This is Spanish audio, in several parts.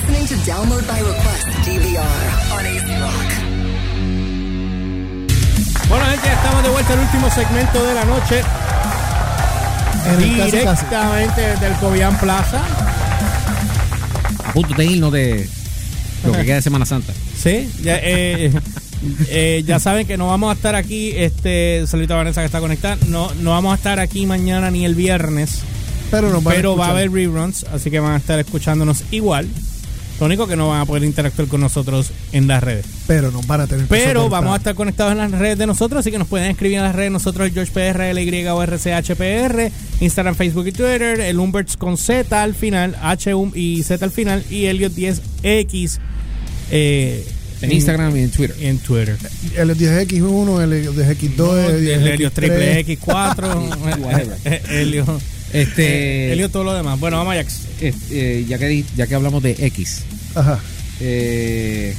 listening to Download by Request DVR on AC Rock. Bueno, gente, ya estamos de vuelta al último segmento de la noche. Casi, casi. Directamente desde el Cobian Plaza. A punto de irnos de lo que queda de Semana Santa. Sí, ya, eh, eh, ya saben que no vamos a estar aquí. Este, saludito a Vanessa que está conectada. No, no vamos a estar aquí mañana ni el viernes. Pero, nos van a pero va a haber reruns, así que van a estar escuchándonos igual. Lo único que no van a poder interactuar con nosotros en las redes. Pero nos van a tener que Pero soportar. vamos a estar conectados en las redes de nosotros, así que nos pueden escribir en las redes de nosotros, George PR, LY o RCHPR, Instagram, Facebook y Twitter, el Humberts con Z al final, H y Z al final, y Elliot 10X eh, En Instagram y en Twitter. y en Twitter. El 10X1, el 10X2, el El Helios triple 10X3. X4, Whatever. Helio, Este, Helio todo lo demás. Bueno, vamos Ajax. este, ya, que, ya que hablamos de X. Ajá. Eh,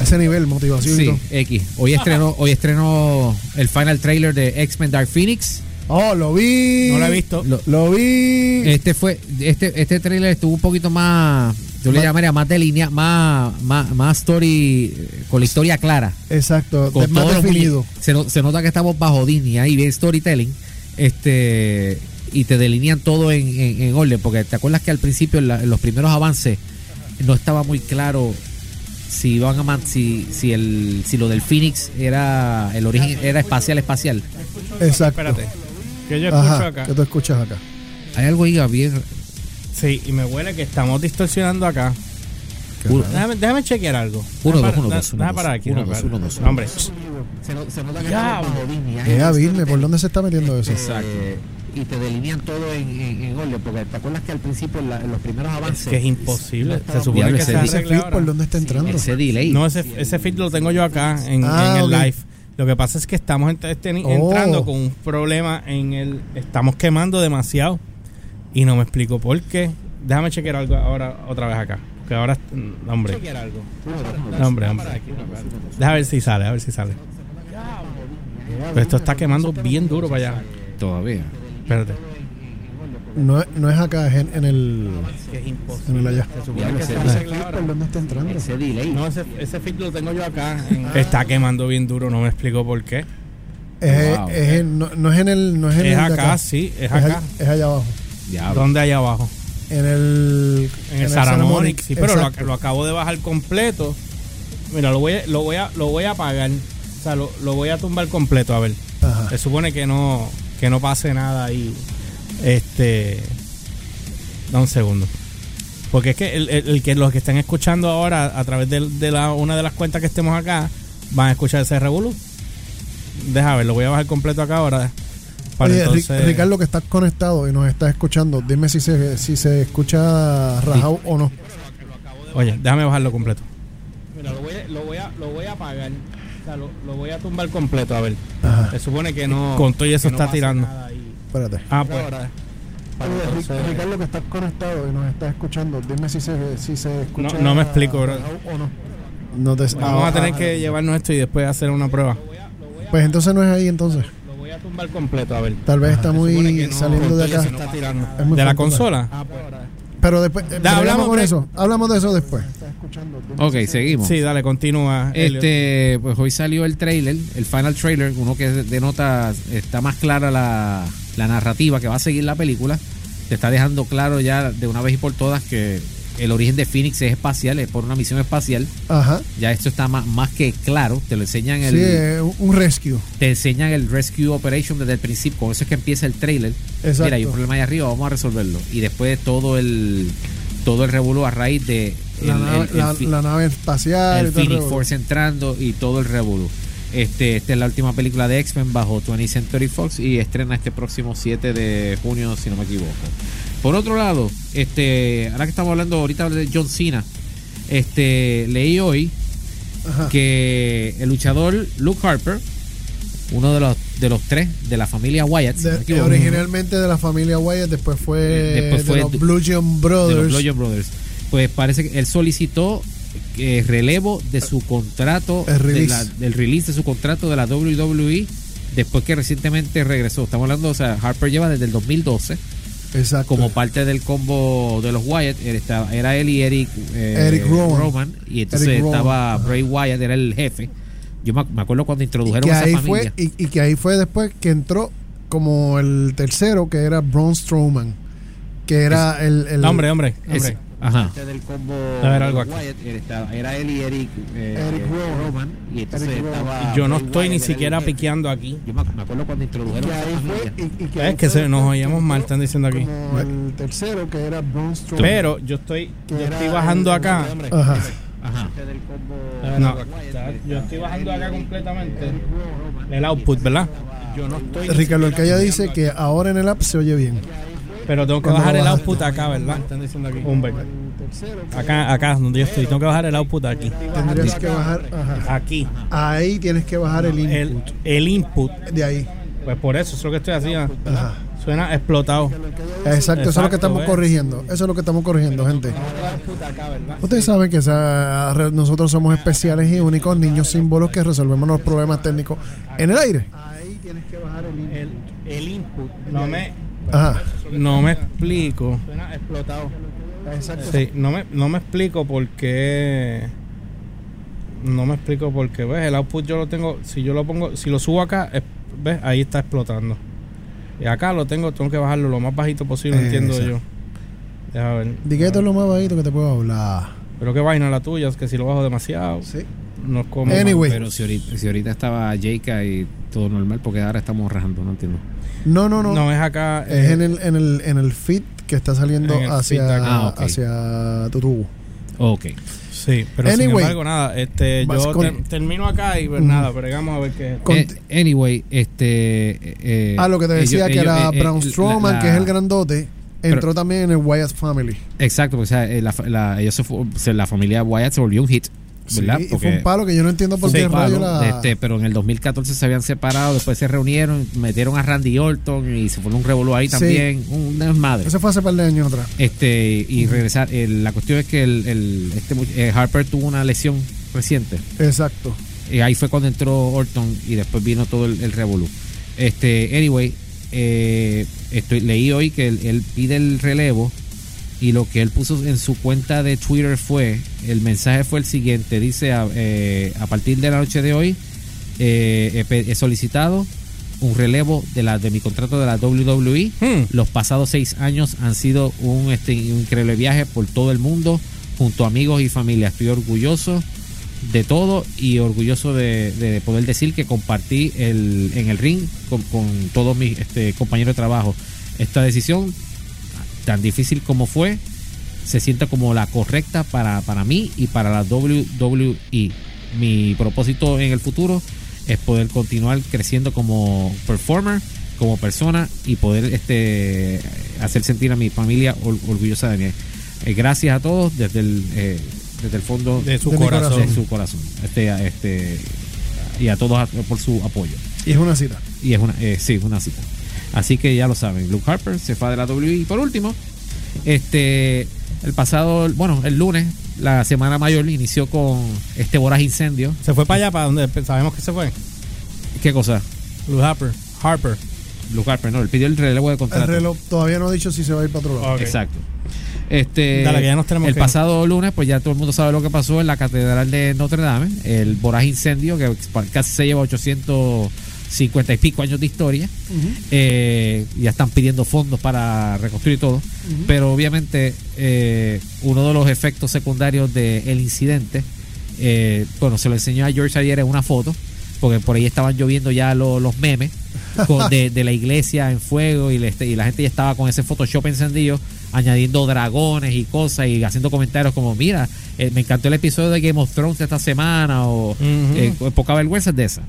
Ese nivel, motivación y sí, todo. X. Hoy estrenó, hoy estrenó el final trailer de X-Men Dark Phoenix. Oh, lo vi. No lo he visto. Lo- Lo vi. Este fue, este, este trailer estuvo un poquito más, yo le llamaría más de línea, más, más, más story, eh, con la historia clara. Exacto. Con de- más definido. se nota que estamos bajo Disney ahí bien storytelling. Este y te delinean todo en, en- en orden. Porque te acuerdas que al principio en, la- en los primeros avances no estaba muy claro si van a man- si, si el si lo del Phoenix era el origen era espacial espacial. Exacto. Espérate. Que yo escucho Ajá. acá. Que tú escuchas acá. Hay algo ahí bien Sí, y me huele que estamos distorsionando acá. Déjame, déjame chequear algo. Uno, dos, uno, dos, uno, déjame dos. parar aquí. Uno, no, dos, uno, dos. Hombre. se, no- se nota que Ya. Eh, a Vilme, ¿por dónde se está metiendo eso? Exacto. Y te delinean todo en, en, en orden, porque te acuerdas que al principio en, la- en los primeros avances Es que es imposible. estaba Se supone que ese se dice Ese flip, ¿por dónde está entrando? ese delay. No, ese, ese feed lo tengo yo acá en, Ah, en el live. Lo que pasa es que estamos ent- este- Oh. entrando con un problema en el... Estamos quemando demasiado. Y no me explico por qué. Déjame chequear algo ahora otra vez acá. Que ahora... mm, Hombre. No, hombre, hombre. Déjame ver si sale, a ver si sale. Pero esto está quemando bien duro para allá. Todavía. Espérate. No, no es acá, es en, en el. Que es En el allá. Se supone que ese se dice arregle ahora. ¿Por dónde está entrando? Ese delay. No, ese, ese feed lo tengo yo acá. en- Está quemando bien duro, no me explico por qué. Es, Wow. es en- no, no es en el. No es en Es el acá, sí, es acá. allá- es allá abajo. Diablo. ¿Dónde allá abajo? En el. En el Saramonic, Saramonic, sí, pero lo, lo acabo de bajar completo. Mira, lo voy a, lo voy a, lo voy a apagar. O sea, lo, lo voy a tumbar completo, a ver. Ajá. Se supone que no, que no pase nada ahí. Este. Da un segundo. Porque es que el, el- el que los que están escuchando ahora a través de, de la, una de las cuentas que estemos acá van a escuchar ese revolú. Deja ver, lo voy a bajar completo acá ahora. Para Oye, entonces- Ricardo, que estás conectado y nos estás escuchando, dime si se, si se escucha rajado o no. Oye, déjame bajarlo completo. Mira, lo voy a, lo voy a, lo voy a apagar. O sea, lo, lo voy a tumbar completo, a ver. Ajá. Se supone que no. Con todo y eso no está tirando. Espérate. Ah, pues. Oye, Ri- Ricardo, que estás conectado y nos estás escuchando, dime si se, si se escucha No- no me explico, bro. o no. No te- Vamos ah, a tener ah, que llevarnos esto y después hacer una prueba. Pues entonces no es ahí entonces. Lo voy a tumbar completo, a ver. Tal vez está muy saliendo de acá. eso está tirando. Es muy ¿De la fuerte. consola? Pero después, Da, hablamos con de- eso. Hablamos de eso después. Ok, seguimos. Sí, dale, continúa. Elliot. Este, pues hoy salió el trailer, el final trailer, uno que denota, está más clara la, la narrativa que va a seguir la película. Te está dejando claro ya de una vez y por todas que el origen de Phoenix es espacial, es por una misión espacial. Ajá. Ya esto está más, más que claro. Te lo enseñan el, Sí, un- rescue. te enseñan el Rescue Operation desde el principio. Con eso es que empieza el trailer. Exacto. Mira, hay un problema ahí arriba, vamos a resolverlo. Y después todo el todo el revuelo a raíz de La, el- nave, el- la- la nave espacial. el y todo el Phoenix. Force entrando y todo el revolú. Este, esta es la última película de X-Men bajo 20th Century Fox y estrena este próximo 7 de junio, si no me equivoco. Por otro lado, este, ahora que estamos hablando ahorita de John Cena, este, leí hoy Ajá. que el luchador Luke Harper, uno de los de los tres de la familia Wyatt, si no me De- originalmente de la familia Wyatt, después fue, Después fue de los Blue John de Brothers. pues parece que él solicitó eh, relevo de su contrato, El de release. la- del release de su contrato de la WWE, después que recientemente regresó. Estamos hablando, o sea, Harper lleva desde el 2012 Exacto. como parte del combo de los Wyatt. Era, él y Eric, eh, Eric Rowan. Y entonces Eric estaba ajá. Bray Wyatt, era el jefe. Yo me, me acuerdo cuando y introdujeron que a esa ahí familia. fue y, y que ahí fue después que entró como el tercero que era Braun Strowman que era el, el No, hombre, hombre, Es- hombre. ajá. del A ver, algo aquí. Era él y Eric, eh, Eric Rowan. Y entonces Eric estaba Yo no estoy ni Wyatt, era siquiera piqueando aquí. Yo me, me acuerdo cuando y introdujeron familia. y, y que Es que se, nos oíamos mal, están diciendo aquí. como el tercero que era Braun Strowman Pero yo estoy, yo estoy bajando el- acá. Ajá. Ajá. No, yo estoy bajando acá completamente el output, ¿verdad? Yo no estoy. ni Ricardo el que siquiera ella dice que ahora en el app se oye bien Pero tengo que bajar el output acá, ¿verdad? Están diciendo aquí. Hombre. Acá, acá, donde yo estoy. Tengo que bajar el output aquí. tendrías que bajar ajá. Aquí. ahí tienes que bajar el El, input el input. de ahí Pues por eso, eso es lo que estoy haciendo. Ajá. Suena explotado. Exacto, eso es lo que estamos ¿ves? corrigiendo. Eso es lo que estamos corrigiendo, gente. El. Ustedes saben que esa- nosotros somos especiales y únicos niños símbolos que resolvemos los problemas técnicos en el aire. Ahí tienes que bajar el El, el input. No me, Ajá. No me explico. Suena explotado. Exacto. Sí, no me, no me explico por qué. No me explico por qué. ¿Ves? El output yo lo tengo. Si yo lo pongo. Si lo subo acá, es- ¿ves? Ahí está explotando. Y acá lo tengo. Tengo que bajarlo lo más bajito posible, Eh, entiendo exacto. yo. Deja ver. Di que esto es lo más bajito que te puedo hablar. Pero qué vaina la tuya. Es que si lo bajo demasiado. Sí. No es como. Anyway. Pero si ahorita, si ahorita estaba Jake y todo normal, porque ahora estamos rajando, no entiendo. No, no, no. No, es acá. Es eh, en el, en el, en el feed que está saliendo hacia. Ah, ok. hacia tu tubo. Ok. Sí, pero sin Anyway. embargo, nada. Este, yo con- te- termino acá y pues nada. Pero vamos a ver qué es. Con- Eh, anyway, este. eh, ah, lo que te decía ellos- que era ellos- eh, Braun eh, Strowman, la- que es el grandote, Pero- entró también en el Wyatt Family. Exacto, porque o sea, eh, la, la- ellos se- la familia Wyatt se volvió un hit, ¿verdad? Sí, y fue un palo que yo no entiendo por Sí, qué palo, la... este, pero en el 2014 se habían separado, después se reunieron, metieron a Randy Orton y se formó un revolú ahí Sí. también, un desmadre. Eso fue hace par de años atrás. Este, y regresar, eh, la cuestión es que el, el- este, eh, Harper tuvo una lesión reciente. Exacto. Y ahí fue cuando entró Orton y después vino todo el, el revolú. Este, anyway, eh, estoy, leí hoy que él, él pide el relevo y lo que él puso en su cuenta de Twitter fue, el mensaje fue el siguiente, dice, a, eh, a partir de la noche de hoy eh, he, solicitado un relevo de la de mi contrato de la WWE. Hmm. Los pasados seis años han sido un este, increíble viaje por todo el mundo, junto a amigos y familia. Estoy orgulloso de todo y orgulloso de, de poder decir que compartí el, en el ring con, con todos mis este, compañeros de trabajo. Esta decisión, tan difícil como fue, se siente como la correcta para, para mí y para la WWE. Mi propósito en el futuro es poder continuar creciendo como performer, como persona y poder este hacer sentir a mi familia or- orgullosa de mí. Eh, gracias a todos desde el, eh, desde el fondo De su De corazón. corazón. de su corazón. Este, este, y a todos por su apoyo. Y es una cita. Y es una, eh, sí, es una cita. Así que ya lo saben, Luke Harper se fue de la WWE. Y por último, este, el pasado, bueno, el lunes, la semana mayor inició con este voraz incendio. Se fue para allá, para donde sabemos que se fue. ¿Qué cosa? Luke Harper. Harper. Luke Harper, no, él pidió el relevo de El contrato. reloj todavía no ha dicho si se va a ir para otro lado. Ok. Exacto. Este, Dale, que ya nos tenemos el que pasado lunes, pues ya todo el mundo sabe lo que pasó en la Catedral de Notre Dame, el voraz incendio que casi se lleva 850 y pico años de historia. Eh, ya están pidiendo fondos para reconstruir todo. Pero obviamente eh, uno de los efectos secundarios del incidente, eh, bueno, se lo enseñó a George ayer en una foto, porque por ahí estaban lloviendo ya lo- los memes con- de, de la iglesia en fuego y, le- y la gente ya estaba con ese Photoshop encendido, añadiendo dragones y cosas y haciendo comentarios como, mira, eh, me encantó el episodio de Game of Thrones de esta semana o eh, poca vergüenza de esa.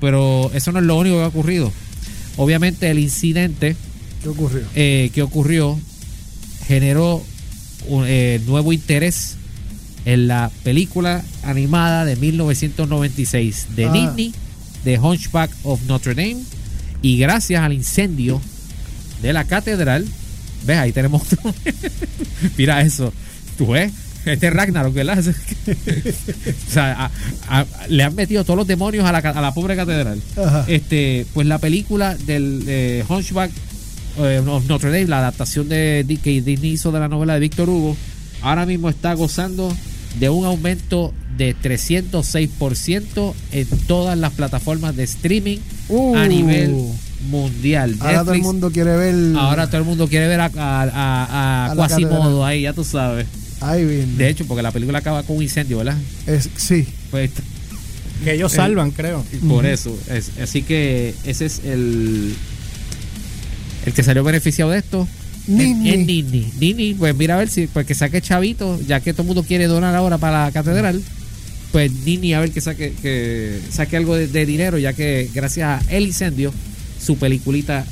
Pero eso no es lo único que ha ocurrido. Obviamente el incidente ¿Qué ocurrió? eh, que ocurrió generó un eh, nuevo interés en la película animada de 1996 de Ah. Disney, The Hunchback of Notre Dame, y gracias al incendio de la catedral, ves, ahí tenemos otro. Mira eso, tú ves, este es Ragnarok, ¿verdad? o sea, a- a- le han metido todos los demonios a la, a la pobre catedral. Ajá. Este, pues la película del eh, Hunchback eh, of Notre Dame, la adaptación de, que Disney hizo de la novela de Víctor Hugo, ahora mismo está gozando de un aumento de 306% en todas las plataformas de streaming Uh. a nivel mundial. Ahora todo el mundo quiere ver. ahora todo el mundo quiere ver a, a, a- Quasimodo ahí, ya tú sabes. Ay, bien. De hecho, porque la película acaba con un incendio, ¿verdad? Es, sí. Pues Que ellos salvan, creo. por eso. es- así que ese es el el que salió beneficiado de esto. Nini. Es, es Nini. Nini, pues mira a ver si pues que saque chavito, ya que todo el mundo quiere donar ahora para la catedral. Pues Nini a ver que saque que saque algo de, de dinero, ya que gracias a el incendio su peliculita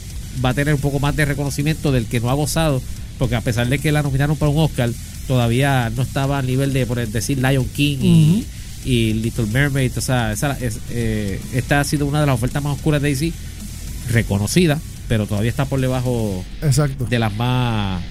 va a tener un poco más de reconocimiento del que no ha gozado, porque a pesar de que la nominaron para un Oscar, todavía no estaba al nivel de por decir Lion King y, y Little Mermaid, o sea, esa, es, eh, esta ha sido una de las ofertas más oscuras de DC, reconocida, pero todavía está por debajo Exacto. de las más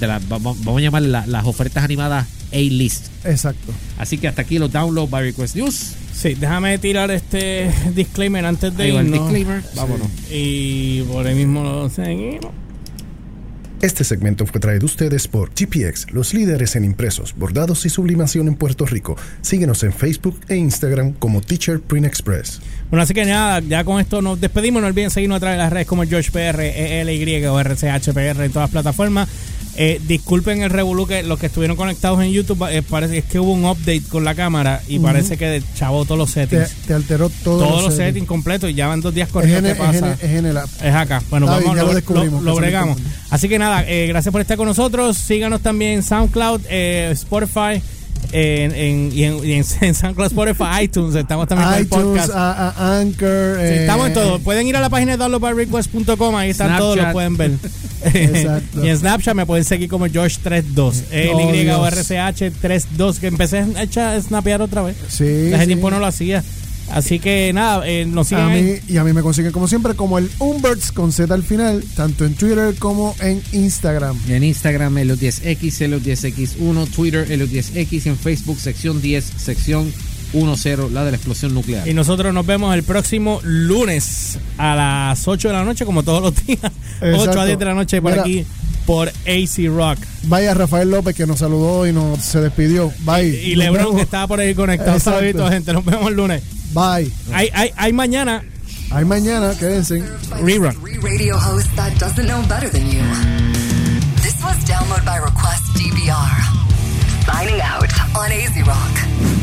de las vamos, vamos a llamar la- las ofertas animadas A-list. Exacto. Así que hasta aquí los download by request news. Sí, déjame tirar este disclaimer antes de Ahí va el irnos. disclaimer. Vámonos. Y por ahí mismo lo seguimos. Este segmento fue traído a ustedes por GPX, los líderes en impresos, bordados y sublimación en Puerto Rico. Síguenos en Facebook e Instagram como Teacher Print Express. Bueno, así que nada, ya con esto nos despedimos. No olviden seguirnos a través de las redes como George PR, ELY o RCHPR en todas las plataformas. Eh, disculpen el revolú que los que estuvieron conectados en YouTube, eh, parece es que hubo un update con la cámara y parece que chavó todos los Te, settings. te alteró todo todos los settings completos y ya van dos días corriendo. ¿Qué Es en, es, es en el app. Es acá. Bueno, Está vamos, bien, lo, lo descubrimos, lo- bregamos. Así que nada, eh, gracias por estar con nosotros. Síganos también en SoundCloud, eh, Spotify, en, en- y, en, y en- en SoundCloud, Spotify, iTunes. Estamos también con el iTunes, podcast. a, a Anchor. Sí, eh, estamos en todo. Pueden ir a la página de downloadbyrequest.com. Ahí están Snapchat. todos, lo pueden ver. Exacto. y en Snapchat me pueden seguir como George32. Oh, LY o Dios. RCH32. Que empecé a echar- a snapear otra vez. Sí. Hace sí. tiempo no lo hacía. Así que nada, eh, nos siguen A ahí. mí, y a mí me consiguen como siempre como el Umberts con Z al final, tanto en Twitter como en Instagram. En Instagram, Helios10X, Helios10X1, Twitter, Helios10X, en Facebook, sección 10, sección 10, la de la explosión nuclear. Y nosotros nos vemos el próximo lunes a las 8 de la noche, como todos los días. 8 a 10 de la noche por Mira. aquí, por AC Rock. Vaya Rafael López que nos saludó y nos se despidió. Bye. Y Nos Lebron, que estaba por ahí conectado. Exacto. Saluditos, gente. Nos vemos el lunes. Bye. Hay, hay, hay mañana Hay mañana, quédense. rerun. Three radio host that doesn't know better than you. This was Download by Request DBR. Signing out on AZ Rock.